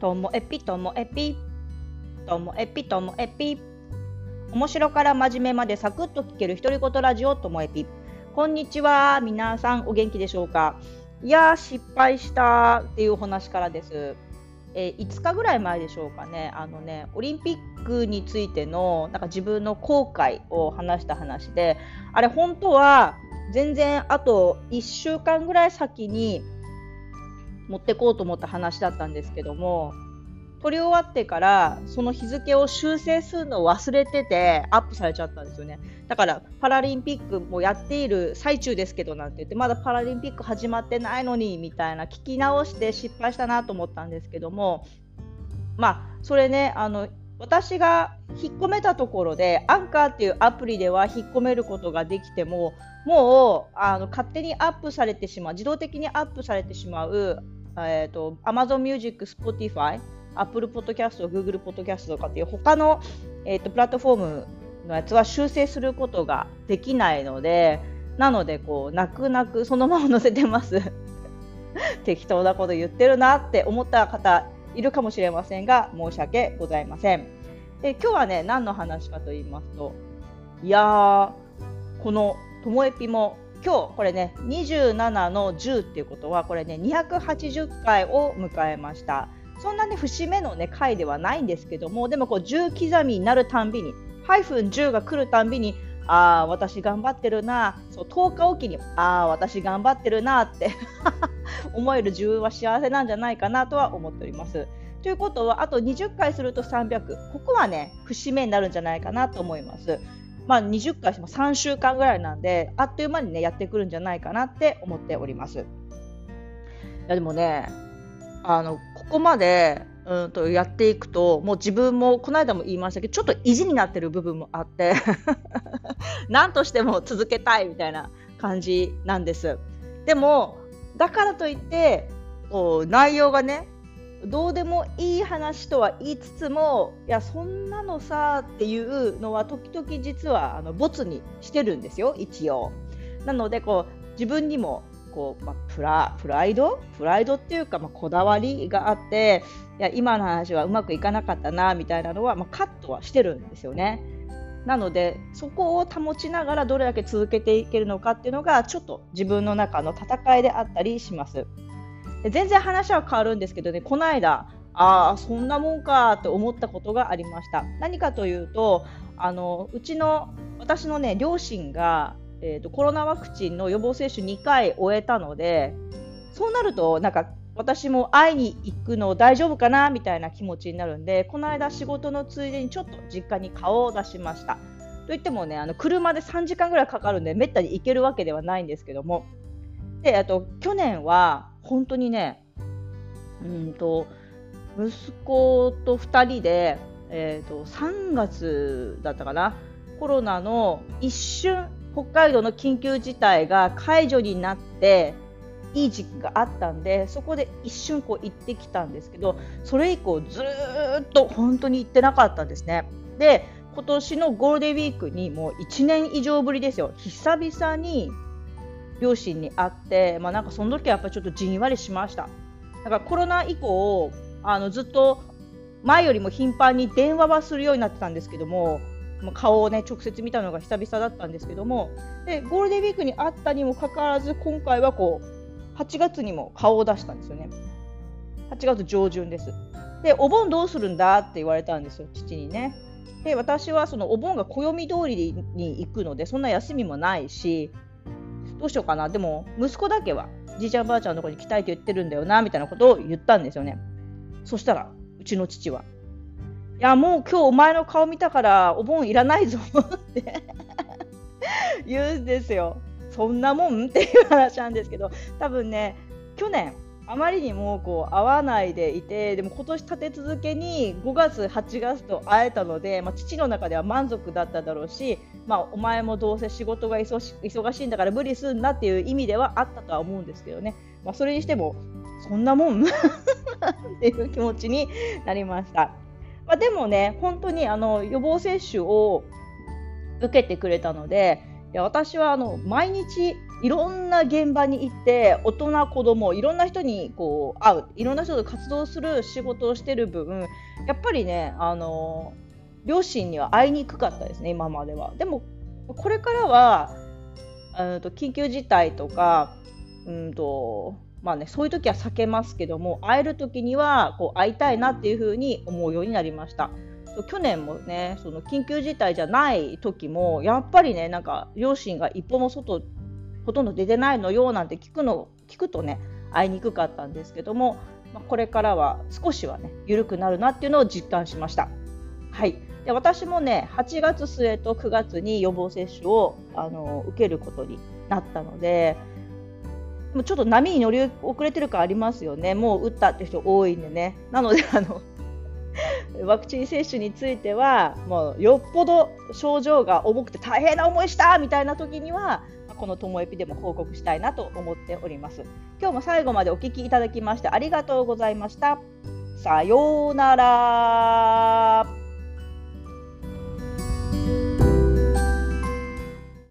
ともえぴともえぴともえぴともえぴ面白から真面目までサクッと聞ける独り言ラジオともえぴこんにちは。皆さんお元気でしょうか？いや失敗したっていうお話からです。えー、5日ぐらい前でしょうかね。あのねオリンピックについてのなんか自分の後悔を話した話であれ本当は全然あと1週間ぐらい先に持ってこうと思った話だったんですけども撮り終わってからその日付を修正するのを忘れててアップされちゃったんですよね。だからパラリンピックもやっている最中ですけどなんて言ってまだパラリンピック始まってないのにみたいな聞き直して失敗したなと思ったんですけどもまあそれねあの私が引っ込めたところでアンカーっていうアプリでは引っ込めることができてももうあの勝手にアップされてしまう自動的にアップされてしまうえーと、Amazon Music、Spotify、Apple Podcast、Google Podcast とかっていう他の、えーと、プラットフォームのやつは修正することができないので、なので、こう、泣く泣くそのまま載せてます。適当なこと言ってるなって思った方いるかもしれませんが、申し訳ございません。で今日はね、何の話かと言いますと、いやー、このともえぴも今日これね27の10っていうことはこれね280回を迎えました。そんなね節目のね回ではないんですけどもでもこう10刻みになるたんびにハイフン10が来るたんびにああ私頑張ってるなそう10日おきにああ私頑張ってるなって 思える自分は幸せなんじゃないかなとは思っております。ということはあと20回すると300ここはね節目になるんじゃないかなと思います。まあ、20回しても3週間ぐらいなんであっという間にねやってくるんじゃないかなって思っております。いやでもねあのここまでうんとやっていくともう自分もこの間も言いましたけどちょっと意地になってる部分もあって 何としても続けたいみたいな感じなんです。でもだからといってこう内容がねどうでもいい話とは言いつつもいやそんなのさっていうのは時々実はあのボツにしてるんですよ一応。なのでこう自分にもこう、まあ、プラプライド？プライドっていうか、まあ、こだわりがあっていや今の話はうまくいかなかったなみたいなのは、まあ、カットはしてるんですよね。なのでそこを保ちながらどれだけ続けていけるのかっていうのがちょっと自分の中の戦いであったりします。全然話は変わるんですけどね、この間、ああ、そんなもんかと思ったことがありました。何かというと、あのうちの私のね両親が、えーと、コロナワクチンの予防接種2回終えたので、そうなると、なんか私も会いに行くの大丈夫かなみたいな気持ちになるんで、この間仕事のついでにちょっと実家に顔を出しました。といってもね、あの車で3時間ぐらいかかるんで、めったに行けるわけではないんですけども、であと去年は本当にね、うんと、息子と2人で、えーと、3月だったかな、コロナの一瞬、北海道の緊急事態が解除になって、いい時期があったんで、そこで一瞬こう行ってきたんですけど、それ以降ずっと本当に行ってなかったんですね。で、今年のゴールデンウィークにもう1年以上ぶりですよ。久々に両親に会って、まあ、なんかその時はやっぱちょっとじんわりしました。だからコロナ以降あのずっと前よりも頻繁に電話はするようになってたんですけども、顔をね直接見たのが久々だったんですけどもでゴールデンウィークに会ったにもかかわらず今回はこう8月にも顔を出したんですよね。8月上旬です。でお盆どうするんだって言われたんですよ父にね。で私はそのお盆が暦通りに行くのでそんな休みもないしどうしようかな。でも息子だけはじいちゃんばあちゃんのとこに来たいって言ってるんだよなみたいなことを言ったんですよね。そしたらうちの父はいやもう今日お前の顔見たからお盆いらないぞって言うんですよ。そんなもん？っていう話なんですけど多分ね去年あまりにもこう会わないでいてでも今年立て続けに5月、8月と会えたので、まあ、父の中では満足だっただろうし、まあ、お前もどうせ仕事が忙しいんだから無理すんなっていう意味ではあったとは思うんですけどね、まあ、それにしてもそんなもん っていう気持ちになりました。まあ、でもね本当にあの予防接種を受けてくれたのでいや私はあの毎日いろんな現場に行って大人子供いろんな人にこう会ういろんな人と活動する仕事をしてる分やっぱりねあの両親には会いにくかったですね今までは。でもこれからはと緊急事態とかうんとまあね、そういう時は避けますけども会える時にはこう会いたいなっていうふうに思うようになりました。去年もねその緊急事態じゃない時もやっぱりねなんか両親が一歩も外ほとんど出てないのよなんて聞くの聞くとね会いにくかったんですけども、まあ、これからは少しはね緩くなるなっていうのを実感しました。はい。で私もね8月末と9月に予防接種をあの受けることになったのでもうちょっと波に乗り遅れてる感ありますよね。もう打ったって人多いんでね。なのであのワクチン接種についてはもうよっぽど症状が重くて大変な思いしたみたいな時にはこのともエピでも報告したいなと思っております。今日も最後までお聞きいただきましてありがとうございました。さようなら。